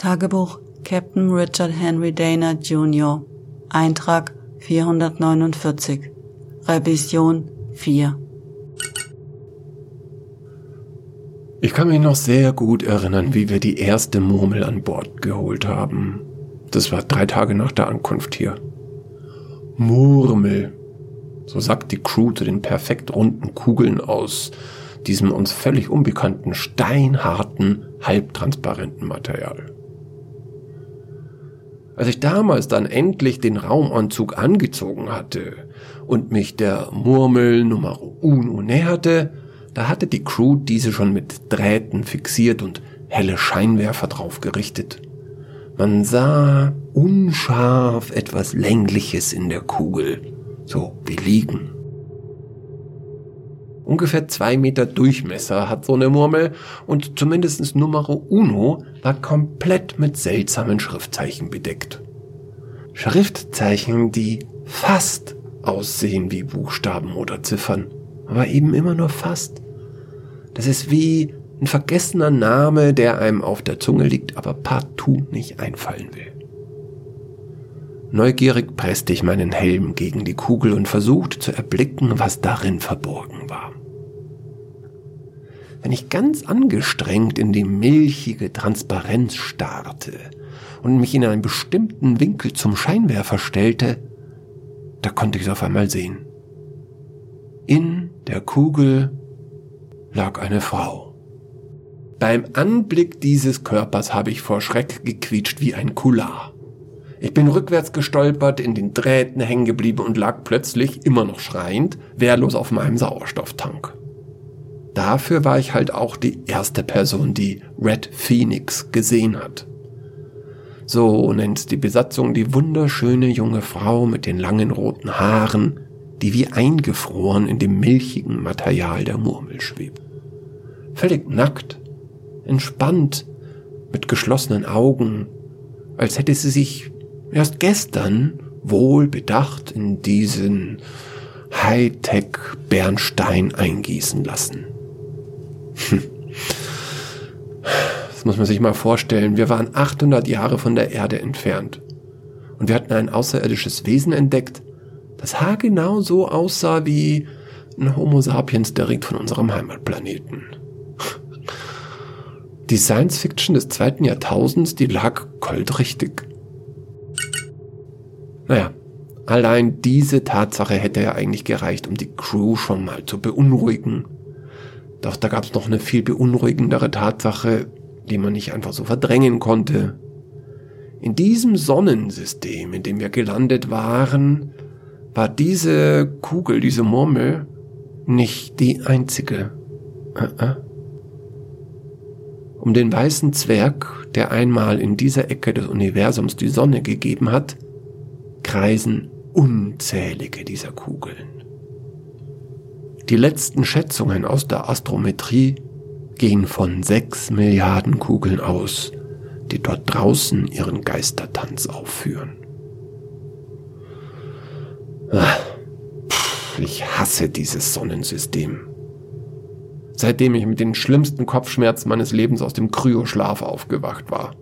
Tagebuch Captain Richard Henry Dana Jr. Eintrag 449. Revision 4. Ich kann mich noch sehr gut erinnern, wie wir die erste Murmel an Bord geholt haben. Das war drei Tage nach der Ankunft hier. Murmel. So sagt die Crew zu den perfekt runden Kugeln aus diesem uns völlig unbekannten, steinharten, halbtransparenten Material. Als ich damals dann endlich den Raumanzug angezogen hatte und mich der Murmel Nummer Uno näherte, da hatte die Crew diese schon mit Drähten fixiert und helle Scheinwerfer drauf gerichtet. Man sah unscharf etwas Längliches in der Kugel, so wie liegen. Ungefähr zwei Meter Durchmesser hat so eine Murmel und zumindest Numero Uno war komplett mit seltsamen Schriftzeichen bedeckt. Schriftzeichen, die fast aussehen wie Buchstaben oder Ziffern, aber eben immer nur fast. Das ist wie ein vergessener Name, der einem auf der Zunge liegt, aber partout nicht einfallen will. Neugierig presste ich meinen Helm gegen die Kugel und versuchte zu erblicken, was darin verborgen war. Wenn ich ganz angestrengt in die milchige Transparenz starrte und mich in einen bestimmten Winkel zum Scheinwerfer stellte, da konnte ich es auf einmal sehen. In der Kugel lag eine Frau. Beim Anblick dieses Körpers habe ich vor Schreck gequietscht wie ein Kular. Ich bin rückwärts gestolpert, in den Drähten hängen geblieben und lag plötzlich, immer noch schreiend, wehrlos auf meinem Sauerstofftank. Dafür war ich halt auch die erste Person, die Red Phoenix gesehen hat. So nennt die Besatzung die wunderschöne junge Frau mit den langen roten Haaren, die wie eingefroren in dem milchigen Material der Murmel schwebt. Völlig nackt, entspannt, mit geschlossenen Augen, als hätte sie sich erst gestern wohl bedacht in diesen Hightech-Bernstein eingießen lassen. Das muss man sich mal vorstellen. Wir waren 800 Jahre von der Erde entfernt. Und wir hatten ein außerirdisches Wesen entdeckt, das haargenau so aussah wie ein Homo sapiens direkt von unserem Heimatplaneten. Die Science Fiction des zweiten Jahrtausends, die lag goldrichtig. Naja, allein diese Tatsache hätte ja eigentlich gereicht, um die Crew schon mal zu beunruhigen. Doch da gab es noch eine viel beunruhigendere Tatsache, die man nicht einfach so verdrängen konnte. In diesem Sonnensystem, in dem wir gelandet waren, war diese Kugel, diese Murmel nicht die einzige. Uh -uh. Um den weißen Zwerg, der einmal in dieser Ecke des Universums die Sonne gegeben hat, kreisen unzählige dieser Kugeln. Die letzten Schätzungen aus der Astrometrie gehen von sechs Milliarden Kugeln aus, die dort draußen ihren Geistertanz aufführen. Ich hasse dieses Sonnensystem. Seitdem ich mit den schlimmsten Kopfschmerzen meines Lebens aus dem Kryoschlaf aufgewacht war.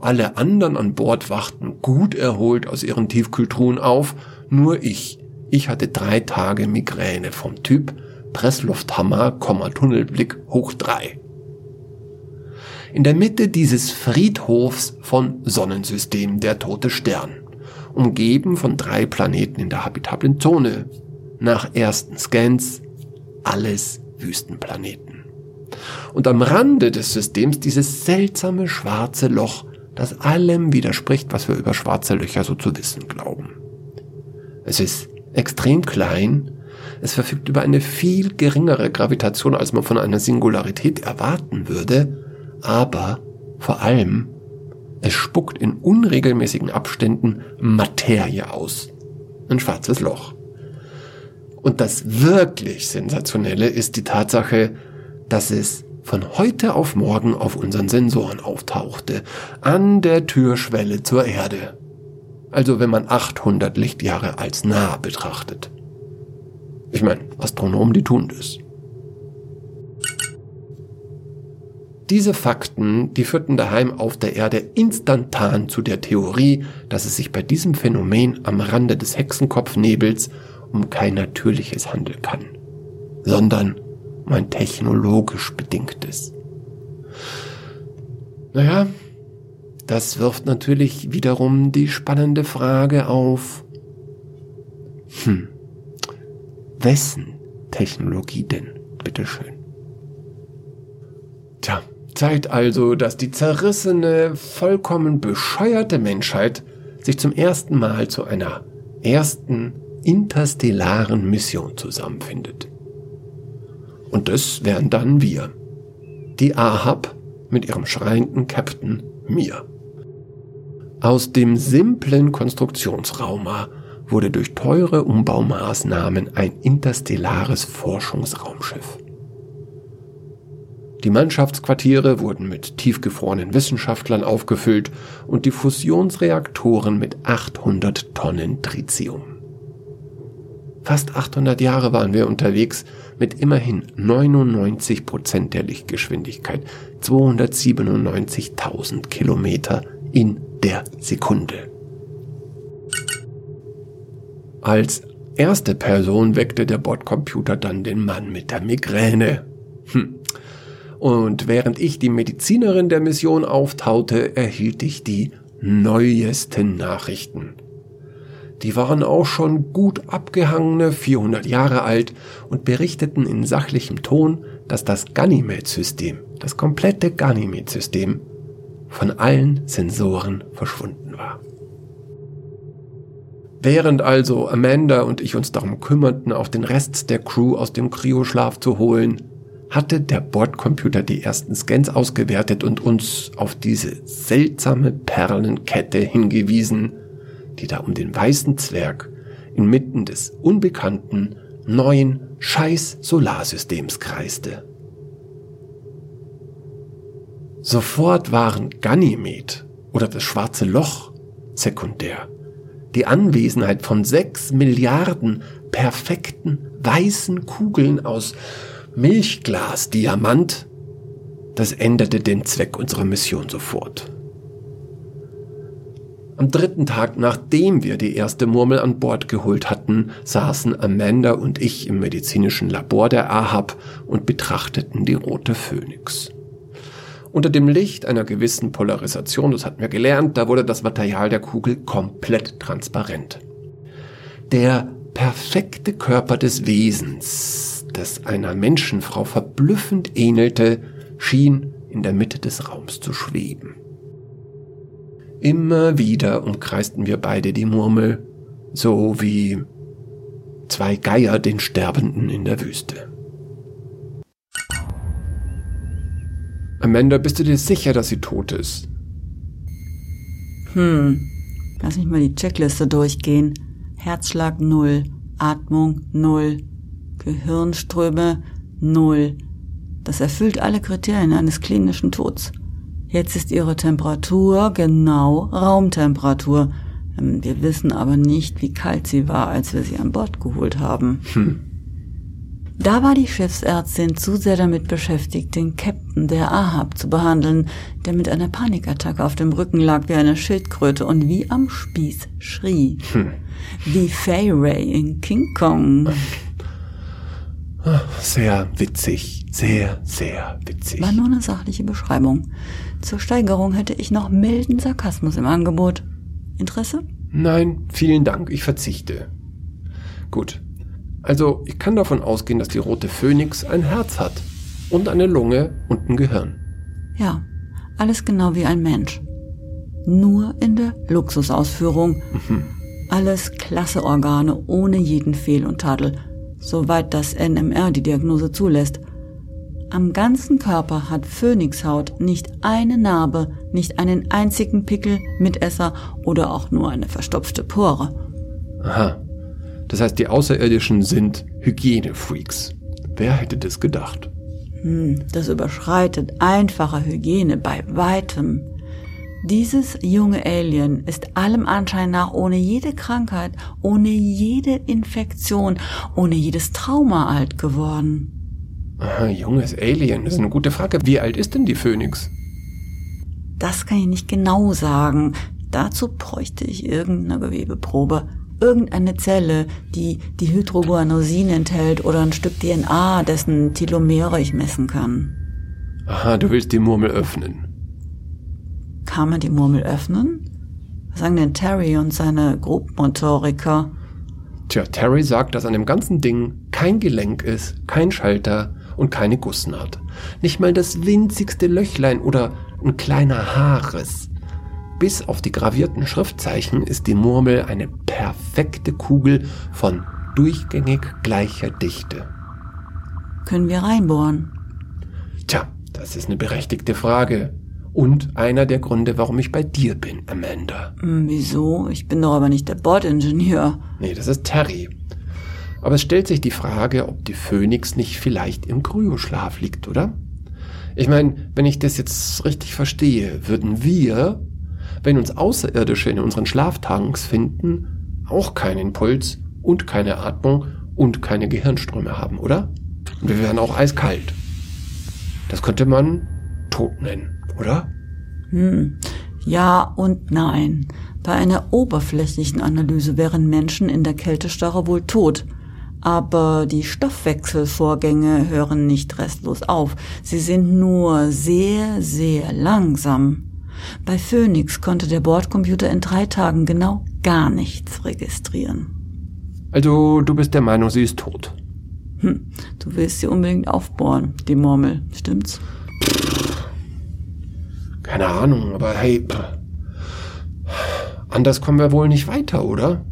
Alle anderen an Bord wachten gut erholt aus ihren Tiefkühltruhen auf, nur ich ich hatte drei Tage Migräne vom Typ Presslufthammer, Tunnelblick hoch drei. In der Mitte dieses Friedhofs von Sonnensystem der tote Stern, umgeben von drei Planeten in der habitablen Zone. Nach ersten Scans alles Wüstenplaneten. Und am Rande des Systems dieses seltsame schwarze Loch, das allem widerspricht, was wir über schwarze Löcher so zu wissen glauben. Es ist extrem klein. Es verfügt über eine viel geringere Gravitation, als man von einer Singularität erwarten würde. Aber vor allem, es spuckt in unregelmäßigen Abständen Materie aus. Ein schwarzes Loch. Und das wirklich Sensationelle ist die Tatsache, dass es von heute auf morgen auf unseren Sensoren auftauchte, an der Türschwelle zur Erde also wenn man 800 Lichtjahre als nah betrachtet. Ich meine, Astronomen, die tun das. Diese Fakten, die führten daheim auf der Erde instantan zu der Theorie, dass es sich bei diesem Phänomen am Rande des Hexenkopfnebels um kein natürliches handeln kann, sondern um ein technologisch bedingtes. Naja, das wirft natürlich wiederum die spannende Frage auf, hm, wessen Technologie denn, bitteschön? Tja, Zeit also, dass die zerrissene, vollkommen bescheuerte Menschheit sich zum ersten Mal zu einer ersten interstellaren Mission zusammenfindet. Und das wären dann wir. Die Ahab mit ihrem schreienden Captain mir. Aus dem simplen Konstruktionsrauma wurde durch teure Umbaumaßnahmen ein interstellares Forschungsraumschiff. Die Mannschaftsquartiere wurden mit tiefgefrorenen Wissenschaftlern aufgefüllt und die Fusionsreaktoren mit 800 Tonnen Tritium. Fast 800 Jahre waren wir unterwegs mit immerhin 99 Prozent der Lichtgeschwindigkeit, 297.000 Kilometer in der Sekunde. Als erste Person weckte der Bordcomputer dann den Mann mit der Migräne. Hm. Und während ich die Medizinerin der Mission auftaute, erhielt ich die neuesten Nachrichten. Die waren auch schon gut abgehangene, 400 Jahre alt und berichteten in sachlichem Ton, dass das Ganymed-System, das komplette Ganymed-System, von allen Sensoren verschwunden war. Während also Amanda und ich uns darum kümmerten, auch den Rest der Crew aus dem Kryoschlaf zu holen, hatte der Bordcomputer die ersten Scans ausgewertet und uns auf diese seltsame Perlenkette hingewiesen, die da um den weißen Zwerg inmitten des unbekannten, neuen Scheiß-Solarsystems kreiste. Sofort waren Ganymed oder das schwarze Loch sekundär. Die Anwesenheit von sechs Milliarden perfekten weißen Kugeln aus Milchglas, Diamant, das änderte den Zweck unserer Mission sofort. Am dritten Tag, nachdem wir die erste Murmel an Bord geholt hatten, saßen Amanda und ich im medizinischen Labor der Ahab und betrachteten die rote Phönix. Unter dem Licht einer gewissen Polarisation, das hatten wir gelernt, da wurde das Material der Kugel komplett transparent. Der perfekte Körper des Wesens, das einer Menschenfrau verblüffend ähnelte, schien in der Mitte des Raums zu schweben. Immer wieder umkreisten wir beide die Murmel, so wie zwei Geier den Sterbenden in der Wüste. Amanda, bist du dir sicher, dass sie tot ist? Hm, lass mich mal die Checkliste durchgehen. Herzschlag null, Atmung null, Gehirnströme null. Das erfüllt alle Kriterien eines klinischen Tods. Jetzt ist ihre Temperatur genau Raumtemperatur. Ähm, wir wissen aber nicht, wie kalt sie war, als wir sie an Bord geholt haben. Hm. Da war die Schiffsärztin zu sehr damit beschäftigt, den Captain der Ahab zu behandeln, der mit einer Panikattacke auf dem Rücken lag wie eine Schildkröte und wie am Spieß schrie. Hm. Wie Fay Ray in King Kong. Sehr witzig, sehr, sehr witzig. War nur eine sachliche Beschreibung. Zur Steigerung hätte ich noch milden Sarkasmus im Angebot. Interesse? Nein, vielen Dank, ich verzichte. Gut. Also, ich kann davon ausgehen, dass die rote Phönix ein Herz hat und eine Lunge und ein Gehirn. Ja, alles genau wie ein Mensch. Nur in der Luxusausführung. Mhm. Alles klasse Organe ohne jeden Fehl und Tadel, soweit das NMR die Diagnose zulässt. Am ganzen Körper hat Phönixhaut nicht eine Narbe, nicht einen einzigen Pickel, Mitesser oder auch nur eine verstopfte Pore. Aha. Das heißt, die Außerirdischen sind Hygienefreaks. Wer hätte das gedacht? Hm, das überschreitet einfache Hygiene bei weitem. Dieses junge Alien ist allem Anschein nach ohne jede Krankheit, ohne jede Infektion, ohne jedes Trauma alt geworden. Aha, junges Alien, das ist eine gute Frage. Wie alt ist denn die Phönix? Das kann ich nicht genau sagen. Dazu bräuchte ich irgendeine Gewebeprobe. Irgendeine Zelle, die die Hydroguanosin enthält oder ein Stück DNA, dessen Telomere ich messen kann. Aha, du willst die Murmel öffnen. Kann man die Murmel öffnen? Was sagen denn Terry und seine Grobmotoriker? Tja, Terry sagt, dass an dem ganzen Ding kein Gelenk ist, kein Schalter und keine Gussnaht. Nicht mal das winzigste Löchlein oder ein kleiner Haarriss. Bis auf die gravierten Schriftzeichen ist die Murmel eine perfekte Kugel von durchgängig gleicher Dichte. Können wir reinbohren? Tja, das ist eine berechtigte Frage. Und einer der Gründe, warum ich bei dir bin, Amanda. Hm, wieso? Ich bin doch aber nicht der Bordingenieur. Nee, das ist Terry. Aber es stellt sich die Frage, ob die Phönix nicht vielleicht im Kryoschlaf liegt, oder? Ich meine, wenn ich das jetzt richtig verstehe, würden wir, wenn uns Außerirdische in unseren Schlaftanks finden, auch keinen Puls und keine Atmung und keine Gehirnströme haben, oder? Und wir wären auch eiskalt. Das könnte man tot nennen, oder? Hm. Ja und nein. Bei einer oberflächlichen Analyse wären Menschen in der Kältestarre wohl tot. Aber die Stoffwechselvorgänge hören nicht restlos auf. Sie sind nur sehr, sehr langsam. Bei Phoenix konnte der Bordcomputer in drei Tagen genau gar nichts registrieren. Also, du bist der Meinung, sie ist tot. Hm, du willst sie unbedingt aufbohren, die Murmel, stimmt's? Keine Ahnung, aber hey, anders kommen wir wohl nicht weiter, oder?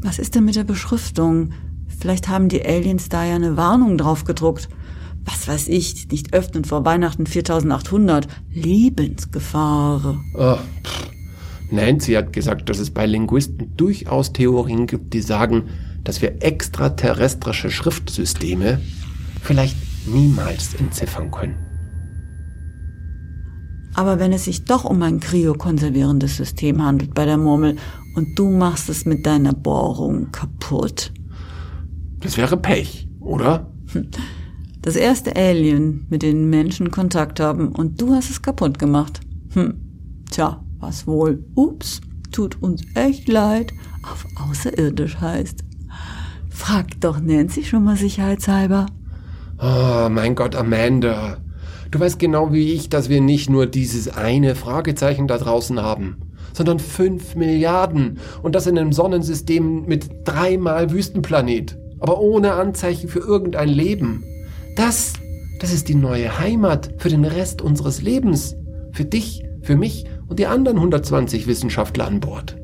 Was ist denn mit der Beschriftung? Vielleicht haben die Aliens da ja eine Warnung drauf gedruckt. Was weiß ich, nicht öffnen vor Weihnachten 4800. Lebensgefahr. Oh, Nancy hat gesagt, dass es bei Linguisten durchaus Theorien gibt, die sagen, dass wir extraterrestrische Schriftsysteme vielleicht niemals entziffern können. Aber wenn es sich doch um ein kryokonservierendes System handelt bei der Murmel und du machst es mit deiner Bohrung kaputt? Das wäre Pech, oder? Das erste Alien, mit dem Menschen Kontakt haben und du hast es kaputt gemacht. Hm. Tja, was wohl? Ups, tut uns echt leid. Auf außerirdisch heißt. Frag doch Nancy schon mal sicherheitshalber. Oh, mein Gott, Amanda. Du weißt genau wie ich, dass wir nicht nur dieses eine Fragezeichen da draußen haben, sondern fünf Milliarden und das in einem Sonnensystem mit dreimal Wüstenplanet, aber ohne Anzeichen für irgendein Leben. Das, das ist die neue Heimat für den Rest unseres Lebens. Für dich, für mich und die anderen 120 Wissenschaftler an Bord.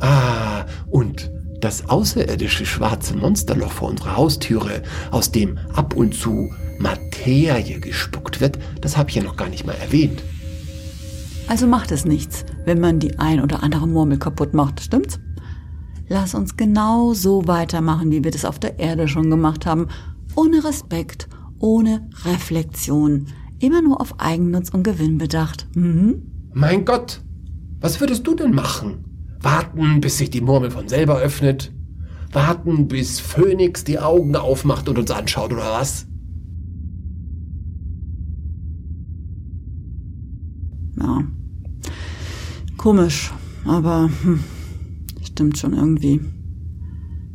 Ah, und das außerirdische schwarze Monsterloch vor unserer Haustüre, aus dem ab und zu Materie gespuckt wird, das habe ich ja noch gar nicht mal erwähnt. Also macht es nichts, wenn man die ein oder andere Murmel kaputt macht, stimmt's? Lass uns genau so weitermachen, wie wir das auf der Erde schon gemacht haben. Ohne Respekt, ohne Reflexion. Immer nur auf Eigennutz und Gewinn bedacht. Mhm. Mein Gott, was würdest du denn machen? Warten, bis sich die Murmel von selber öffnet? Warten, bis Phönix die Augen aufmacht und uns anschaut, oder was? Ja. Komisch, aber hm, stimmt schon irgendwie.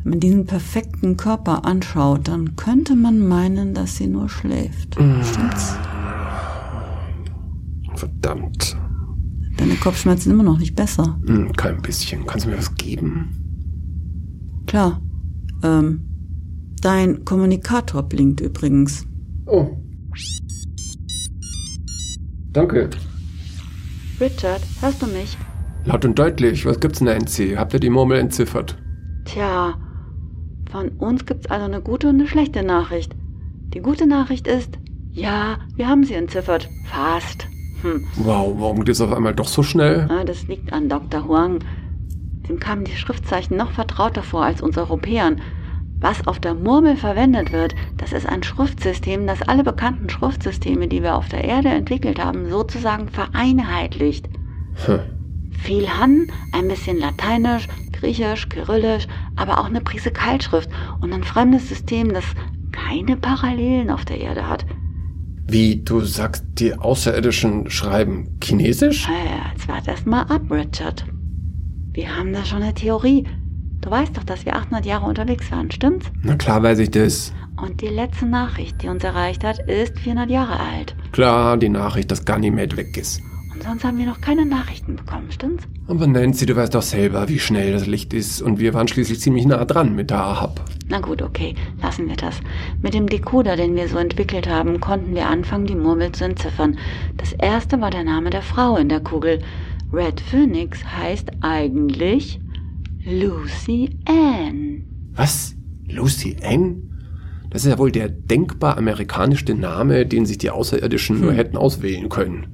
Wenn man diesen perfekten Körper anschaut, dann könnte man meinen, dass sie nur schläft. Stimmt's? Verdammt. Deine Kopfschmerzen immer noch nicht besser. Hm, kein bisschen. Kannst du mir was geben? Klar. Ähm, dein Kommunikator blinkt übrigens. Oh. Danke. Richard, hörst du mich? Laut und deutlich. Was gibt's, Nancy? Habt ihr die Murmel entziffert? Tja, von uns gibt's also eine gute und eine schlechte Nachricht. Die gute Nachricht ist, ja, wir haben sie entziffert. Fast. Hm. Wow, warum geht es auf einmal doch so schnell? Ah, das liegt an Dr. Huang. Dem kamen die Schriftzeichen noch vertrauter vor als uns Europäern. Was auf der Murmel verwendet wird, das ist ein Schriftsystem, das alle bekannten Schriftsysteme, die wir auf der Erde entwickelt haben, sozusagen vereinheitlicht. Hm. Viel Han, ein bisschen Lateinisch, Griechisch, Kyrillisch, aber auch eine Prise Kaltschrift und ein fremdes System, das keine Parallelen auf der Erde hat. Wie, du sagst, die Außerirdischen schreiben Chinesisch? Naja, jetzt wart erst mal ab, Richard. Wir haben da schon eine Theorie. Du weißt doch, dass wir 800 Jahre unterwegs waren, stimmt's? Na klar weiß ich das. Und die letzte Nachricht, die uns erreicht hat, ist 400 Jahre alt. Klar, die Nachricht, dass Ganymed weg ist. Sonst haben wir noch keine Nachrichten bekommen, stimmt's? Aber Nancy, du weißt doch selber, wie schnell das Licht ist. Und wir waren schließlich ziemlich nah dran mit der Ahab. Na gut, okay, lassen wir das. Mit dem Decoder, den wir so entwickelt haben, konnten wir anfangen, die Murmel zu entziffern. Das erste war der Name der Frau in der Kugel. Red Phoenix heißt eigentlich Lucy Ann. Was? Lucy Ann? Das ist ja wohl der denkbar amerikanischste Name, den sich die Außerirdischen nur hätten auswählen können.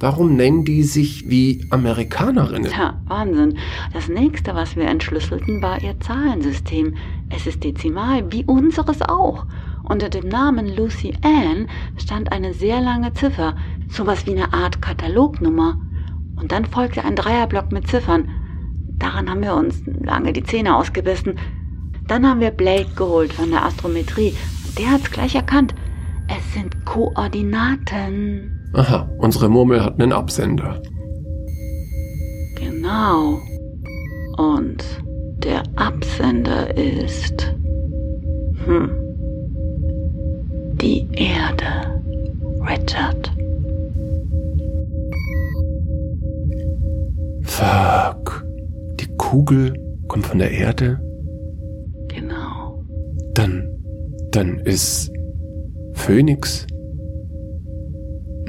Warum nennen die sich wie Amerikanerinnen? Tja, Wahnsinn. Das nächste, was wir entschlüsselten, war ihr Zahlensystem. Es ist dezimal, wie unseres auch. Unter dem Namen Lucy Ann stand eine sehr lange Ziffer, sowas wie eine Art Katalognummer. Und dann folgte ein Dreierblock mit Ziffern. Daran haben wir uns lange die Zähne ausgebissen. Dann haben wir Blake geholt von der Astrometrie. Der hat's gleich erkannt. Es sind Koordinaten. Aha, unsere Murmel hat einen Absender. Genau. Und der Absender ist. Hm. Die Erde. Richard. Fuck. Die Kugel kommt von der Erde? Dann, dann ist Phoenix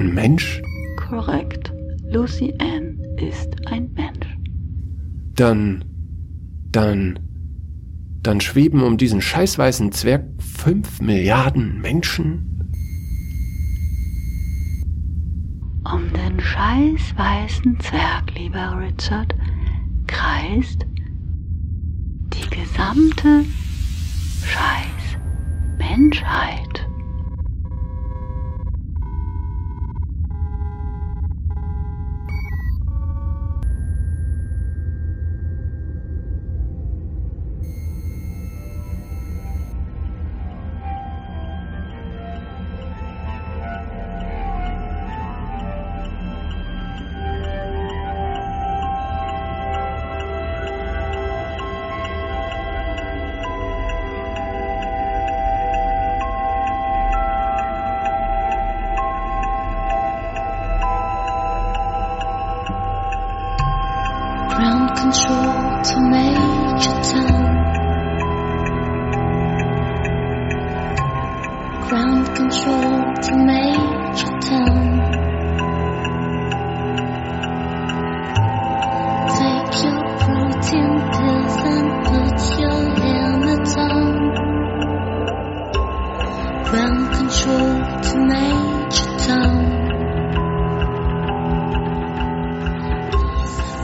ein Mensch? Korrekt. Lucy Ann ist ein Mensch. Dann, dann, dann schweben um diesen scheißweißen Zwerg fünf Milliarden Menschen? Um den scheiß weißen Zwerg, lieber Richard, kreist die gesamte scheiß Menschheit.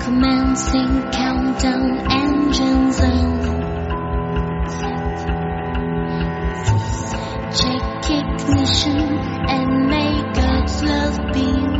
Commencing countdown engines on. Check ignition and may God's love be